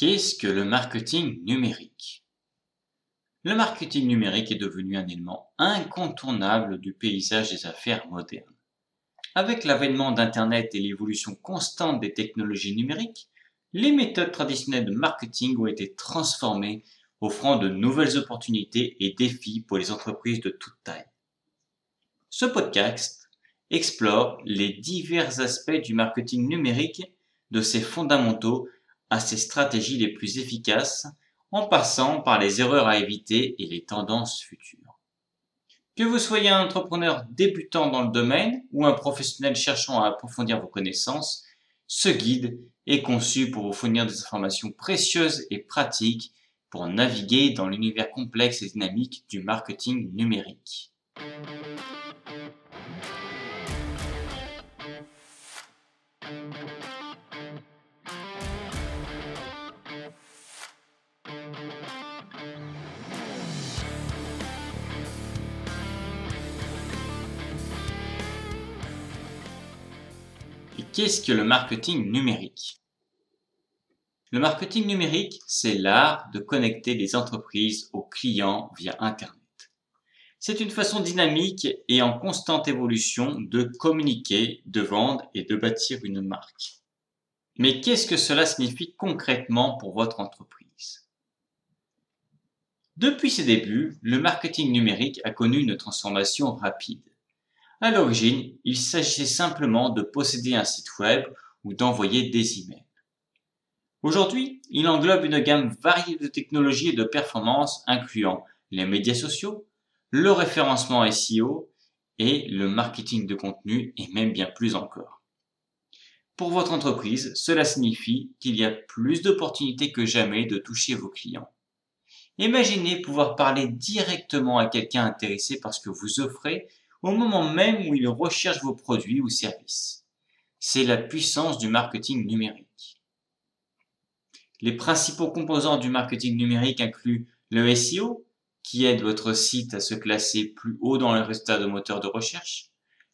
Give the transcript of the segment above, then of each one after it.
Qu'est-ce que le marketing numérique Le marketing numérique est devenu un élément incontournable du paysage des affaires modernes. Avec l'avènement d'Internet et l'évolution constante des technologies numériques, les méthodes traditionnelles de marketing ont été transformées, offrant de nouvelles opportunités et défis pour les entreprises de toute taille. Ce podcast explore les divers aspects du marketing numérique, de ses fondamentaux à ses stratégies les plus efficaces en passant par les erreurs à éviter et les tendances futures. Que vous soyez un entrepreneur débutant dans le domaine ou un professionnel cherchant à approfondir vos connaissances, ce guide est conçu pour vous fournir des informations précieuses et pratiques pour naviguer dans l'univers complexe et dynamique du marketing numérique. Qu'est-ce que le marketing numérique? Le marketing numérique, c'est l'art de connecter les entreprises aux clients via Internet. C'est une façon dynamique et en constante évolution de communiquer, de vendre et de bâtir une marque. Mais qu'est-ce que cela signifie concrètement pour votre entreprise? Depuis ses débuts, le marketing numérique a connu une transformation rapide. À l'origine, il s'agissait simplement de posséder un site web ou d'envoyer des emails. Aujourd'hui, il englobe une gamme variée de technologies et de performances incluant les médias sociaux, le référencement SEO et le marketing de contenu et même bien plus encore. Pour votre entreprise, cela signifie qu'il y a plus d'opportunités que jamais de toucher vos clients. Imaginez pouvoir parler directement à quelqu'un intéressé par ce que vous offrez au moment même où il recherche vos produits ou services. C'est la puissance du marketing numérique. Les principaux composants du marketing numérique incluent le SEO, qui aide votre site à se classer plus haut dans les résultats de moteurs de recherche,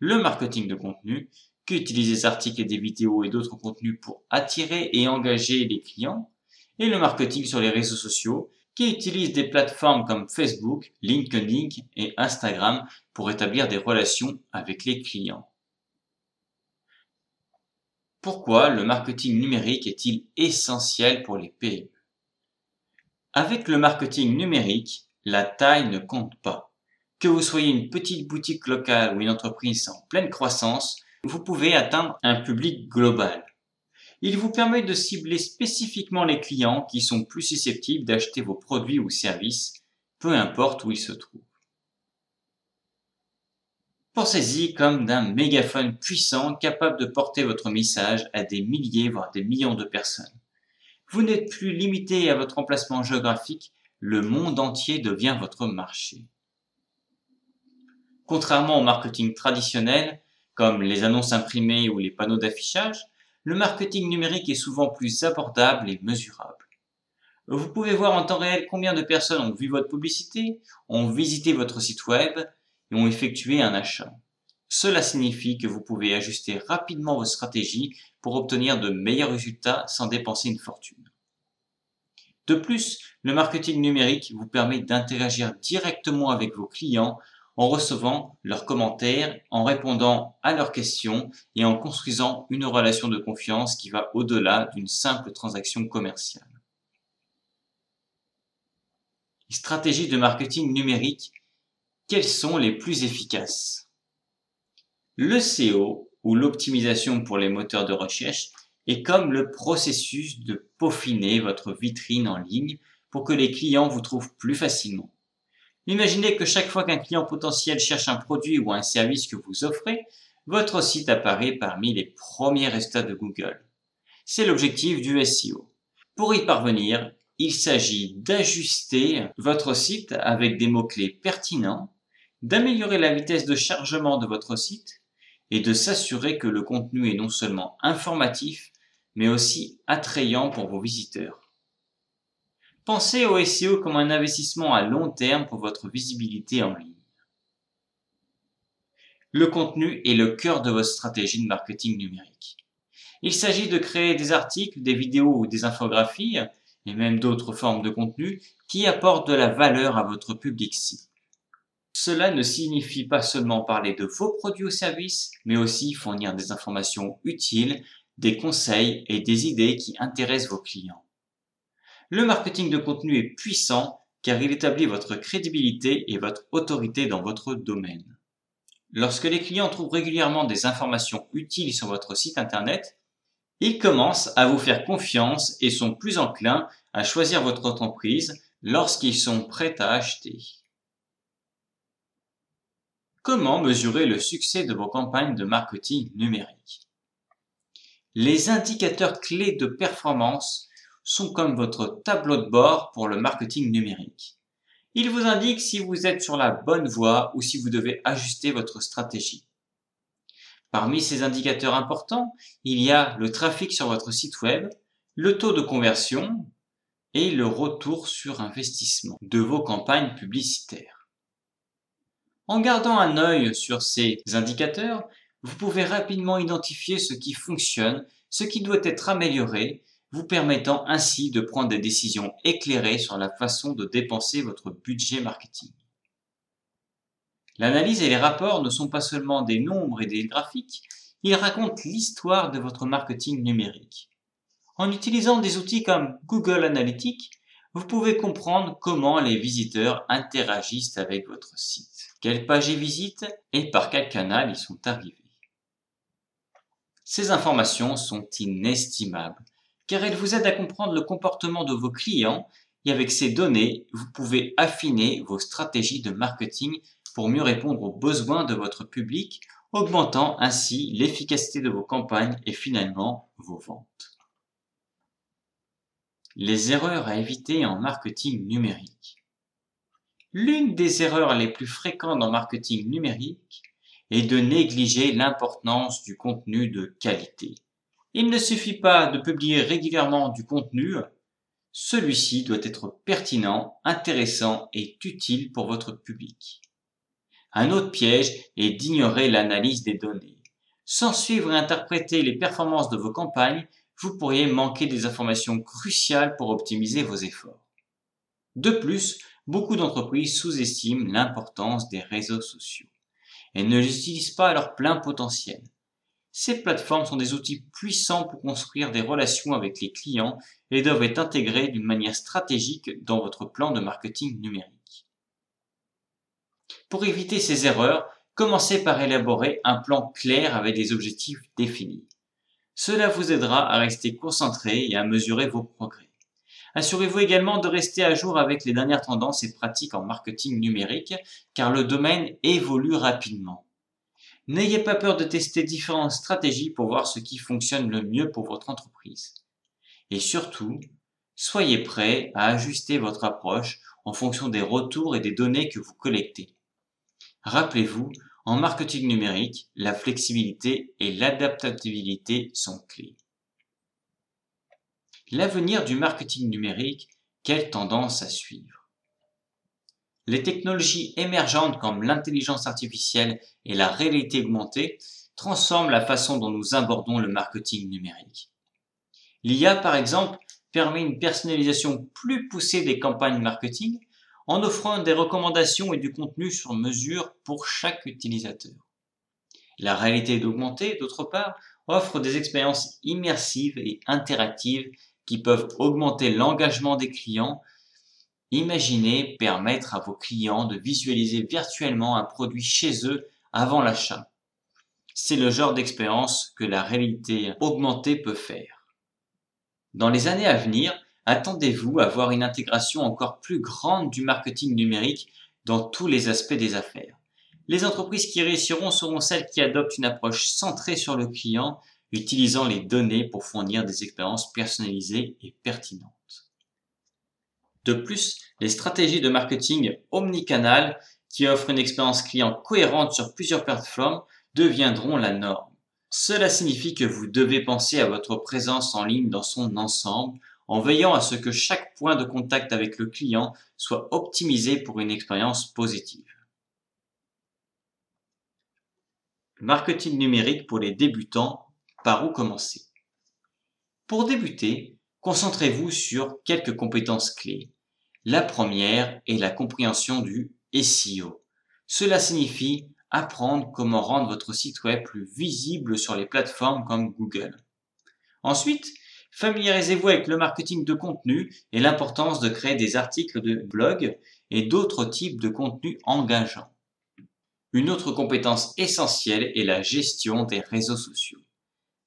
le marketing de contenu, qui utilise des articles et des vidéos et d'autres contenus pour attirer et engager les clients, et le marketing sur les réseaux sociaux, qui utilise des plateformes comme Facebook, LinkedIn et Instagram pour établir des relations avec les clients. Pourquoi le marketing numérique est-il essentiel pour les PME Avec le marketing numérique, la taille ne compte pas. Que vous soyez une petite boutique locale ou une entreprise en pleine croissance, vous pouvez atteindre un public global. Il vous permet de cibler spécifiquement les clients qui sont plus susceptibles d'acheter vos produits ou services, peu importe où ils se trouvent. Pensez-y comme d'un mégaphone puissant capable de porter votre message à des milliers, voire des millions de personnes. Vous n'êtes plus limité à votre emplacement géographique, le monde entier devient votre marché. Contrairement au marketing traditionnel, comme les annonces imprimées ou les panneaux d'affichage, le marketing numérique est souvent plus abordable et mesurable. Vous pouvez voir en temps réel combien de personnes ont vu votre publicité, ont visité votre site web, et ont effectué un achat. Cela signifie que vous pouvez ajuster rapidement vos stratégies pour obtenir de meilleurs résultats sans dépenser une fortune. De plus, le marketing numérique vous permet d'interagir directement avec vos clients en recevant leurs commentaires, en répondant à leurs questions et en construisant une relation de confiance qui va au-delà d'une simple transaction commerciale. Stratégies de marketing numérique quelles sont les plus efficaces? Le SEO, ou l'optimisation pour les moteurs de recherche, est comme le processus de peaufiner votre vitrine en ligne pour que les clients vous trouvent plus facilement. Imaginez que chaque fois qu'un client potentiel cherche un produit ou un service que vous offrez, votre site apparaît parmi les premiers résultats de Google. C'est l'objectif du SEO. Pour y parvenir, il s'agit d'ajuster votre site avec des mots-clés pertinents d'améliorer la vitesse de chargement de votre site et de s'assurer que le contenu est non seulement informatif, mais aussi attrayant pour vos visiteurs. Pensez au SEO comme un investissement à long terme pour votre visibilité en ligne. Le contenu est le cœur de votre stratégie de marketing numérique. Il s'agit de créer des articles, des vidéos ou des infographies et même d'autres formes de contenu qui apportent de la valeur à votre public cible. Cela ne signifie pas seulement parler de vos produits ou services, mais aussi fournir des informations utiles, des conseils et des idées qui intéressent vos clients. Le marketing de contenu est puissant car il établit votre crédibilité et votre autorité dans votre domaine. Lorsque les clients trouvent régulièrement des informations utiles sur votre site internet, ils commencent à vous faire confiance et sont plus enclins à choisir votre entreprise lorsqu'ils sont prêts à acheter. Comment mesurer le succès de vos campagnes de marketing numérique? Les indicateurs clés de performance sont comme votre tableau de bord pour le marketing numérique. Ils vous indiquent si vous êtes sur la bonne voie ou si vous devez ajuster votre stratégie. Parmi ces indicateurs importants, il y a le trafic sur votre site web, le taux de conversion et le retour sur investissement de vos campagnes publicitaires. En gardant un œil sur ces indicateurs, vous pouvez rapidement identifier ce qui fonctionne, ce qui doit être amélioré, vous permettant ainsi de prendre des décisions éclairées sur la façon de dépenser votre budget marketing. L'analyse et les rapports ne sont pas seulement des nombres et des graphiques, ils racontent l'histoire de votre marketing numérique. En utilisant des outils comme Google Analytics, vous pouvez comprendre comment les visiteurs interagissent avec votre site, quelles pages ils visitent et par quel canal ils sont arrivés. Ces informations sont inestimables car elles vous aident à comprendre le comportement de vos clients et avec ces données, vous pouvez affiner vos stratégies de marketing pour mieux répondre aux besoins de votre public, augmentant ainsi l'efficacité de vos campagnes et finalement vos ventes. Les erreurs à éviter en marketing numérique. L'une des erreurs les plus fréquentes en marketing numérique est de négliger l'importance du contenu de qualité. Il ne suffit pas de publier régulièrement du contenu, celui-ci doit être pertinent, intéressant et utile pour votre public. Un autre piège est d'ignorer l'analyse des données. Sans suivre et interpréter les performances de vos campagnes, vous pourriez manquer des informations cruciales pour optimiser vos efforts. De plus, beaucoup d'entreprises sous-estiment l'importance des réseaux sociaux et ne les utilisent pas à leur plein potentiel. Ces plateformes sont des outils puissants pour construire des relations avec les clients et doivent être intégrées d'une manière stratégique dans votre plan de marketing numérique. Pour éviter ces erreurs, commencez par élaborer un plan clair avec des objectifs définis. Cela vous aidera à rester concentré et à mesurer vos progrès. Assurez-vous également de rester à jour avec les dernières tendances et pratiques en marketing numérique car le domaine évolue rapidement. N'ayez pas peur de tester différentes stratégies pour voir ce qui fonctionne le mieux pour votre entreprise. Et surtout, soyez prêt à ajuster votre approche en fonction des retours et des données que vous collectez. Rappelez-vous, en marketing numérique, la flexibilité et l'adaptabilité sont clés. L'avenir du marketing numérique, quelle tendance à suivre? Les technologies émergentes comme l'intelligence artificielle et la réalité augmentée transforment la façon dont nous abordons le marketing numérique. L'IA, par exemple, permet une personnalisation plus poussée des campagnes marketing en offrant des recommandations et du contenu sur mesure pour chaque utilisateur. La réalité augmentée, d'autre part, offre des expériences immersives et interactives qui peuvent augmenter l'engagement des clients. Imaginez permettre à vos clients de visualiser virtuellement un produit chez eux avant l'achat. C'est le genre d'expérience que la réalité augmentée peut faire. Dans les années à venir, attendez-vous à voir une intégration encore plus grande du marketing numérique dans tous les aspects des affaires. Les entreprises qui réussiront seront celles qui adoptent une approche centrée sur le client, utilisant les données pour fournir des expériences personnalisées et pertinentes. De plus, les stratégies de marketing omnicanal qui offrent une expérience client cohérente sur plusieurs plateformes deviendront la norme. Cela signifie que vous devez penser à votre présence en ligne dans son ensemble en veillant à ce que chaque point de contact avec le client soit optimisé pour une expérience positive. Marketing numérique pour les débutants, par où commencer? Pour débuter, concentrez-vous sur quelques compétences clés. La première est la compréhension du SEO. Cela signifie apprendre comment rendre votre site web plus visible sur les plateformes comme Google. Ensuite, familiarisez-vous avec le marketing de contenu et l'importance de créer des articles de blog et d'autres types de contenus engageants. Une autre compétence essentielle est la gestion des réseaux sociaux.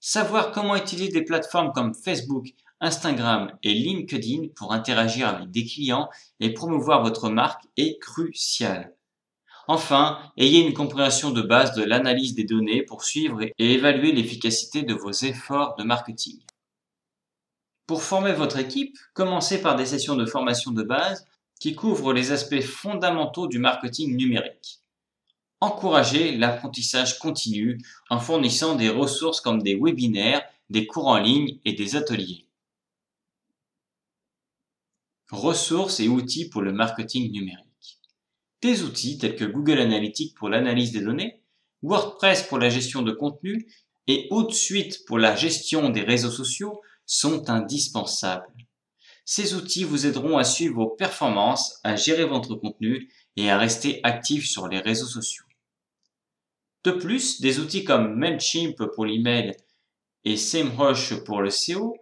Savoir comment utiliser des plateformes comme Facebook, Instagram et LinkedIn pour interagir avec des clients et promouvoir votre marque est crucial. Enfin, ayez une compréhension de base de l'analyse des données pour suivre et évaluer l'efficacité de vos efforts de marketing. Pour former votre équipe, commencez par des sessions de formation de base qui couvrent les aspects fondamentaux du marketing numérique. Encouragez l'apprentissage continu en fournissant des ressources comme des webinaires, des cours en ligne et des ateliers. Ressources et outils pour le marketing numérique. Des outils tels que Google Analytics pour l'analyse des données, WordPress pour la gestion de contenu et HotSuite pour la gestion des réseaux sociaux sont indispensables. Ces outils vous aideront à suivre vos performances, à gérer votre contenu et à rester actif sur les réseaux sociaux. De plus, des outils comme MailChimp pour l'email et SEMrush pour le SEO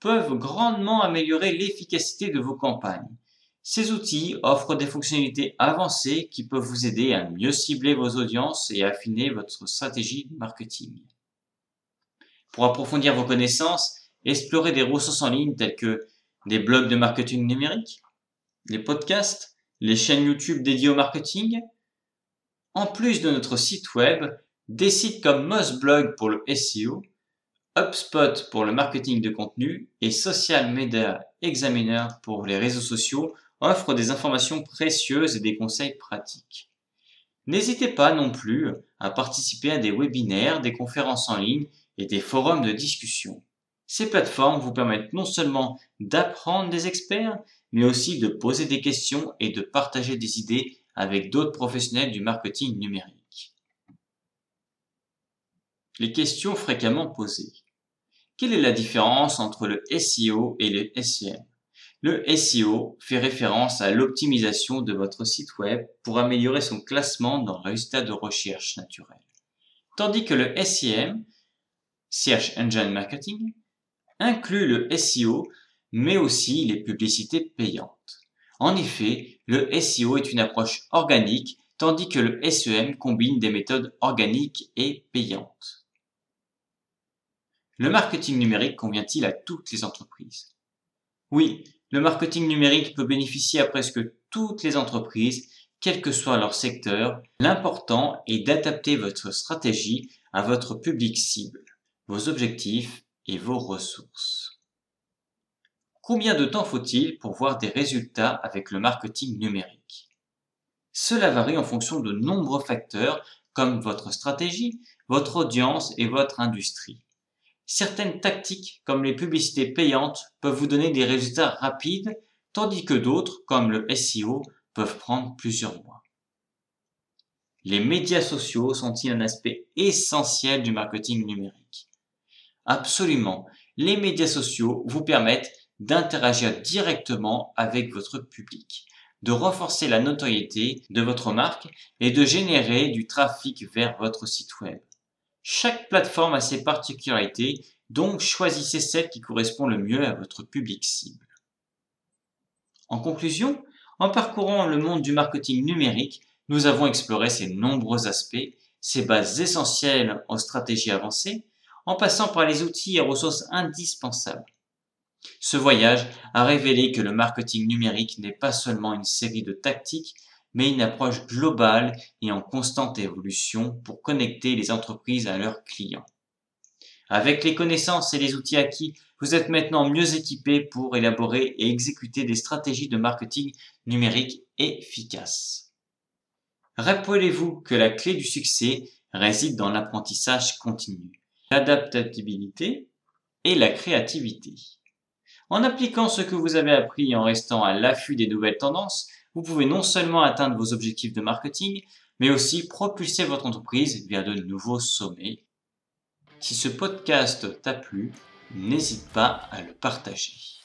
peuvent grandement améliorer l'efficacité de vos campagnes ces outils offrent des fonctionnalités avancées qui peuvent vous aider à mieux cibler vos audiences et affiner votre stratégie de marketing. Pour approfondir vos connaissances, explorez des ressources en ligne telles que des blogs de marketing numérique, les podcasts, les chaînes YouTube dédiées au marketing. En plus de notre site web, des sites comme Mossblog pour le SEO, HubSpot pour le marketing de contenu et Social Media Examiner pour les réseaux sociaux offre des informations précieuses et des conseils pratiques. N'hésitez pas non plus à participer à des webinaires, des conférences en ligne et des forums de discussion. Ces plateformes vous permettent non seulement d'apprendre des experts, mais aussi de poser des questions et de partager des idées avec d'autres professionnels du marketing numérique. Les questions fréquemment posées. Quelle est la différence entre le SEO et le SEM le SEO fait référence à l'optimisation de votre site web pour améliorer son classement dans le résultat de recherche naturelle. Tandis que le SEM, Search Engine Marketing, inclut le SEO mais aussi les publicités payantes. En effet, le SEO est une approche organique tandis que le SEM combine des méthodes organiques et payantes. Le marketing numérique convient-il à toutes les entreprises? Oui, le marketing numérique peut bénéficier à presque toutes les entreprises, quel que soit leur secteur. L'important est d'adapter votre stratégie à votre public cible, vos objectifs et vos ressources. Combien de temps faut-il pour voir des résultats avec le marketing numérique? Cela varie en fonction de nombreux facteurs comme votre stratégie, votre audience et votre industrie. Certaines tactiques, comme les publicités payantes, peuvent vous donner des résultats rapides, tandis que d'autres, comme le SEO, peuvent prendre plusieurs mois. Les médias sociaux sont-ils un aspect essentiel du marketing numérique? Absolument. Les médias sociaux vous permettent d'interagir directement avec votre public, de renforcer la notoriété de votre marque et de générer du trafic vers votre site web. Chaque plateforme a ses particularités, donc choisissez celle qui correspond le mieux à votre public cible. En conclusion, en parcourant le monde du marketing numérique, nous avons exploré ses nombreux aspects, ses bases essentielles aux stratégies avancées, en passant par les outils et ressources indispensables. Ce voyage a révélé que le marketing numérique n'est pas seulement une série de tactiques, mais une approche globale et en constante évolution pour connecter les entreprises à leurs clients. Avec les connaissances et les outils acquis, vous êtes maintenant mieux équipé pour élaborer et exécuter des stratégies de marketing numérique efficaces. Rappelez-vous que la clé du succès réside dans l'apprentissage continu, l'adaptabilité et la créativité. En appliquant ce que vous avez appris en restant à l'affût des nouvelles tendances, vous pouvez non seulement atteindre vos objectifs de marketing, mais aussi propulser votre entreprise vers de nouveaux sommets. Si ce podcast t'a plu, n'hésite pas à le partager.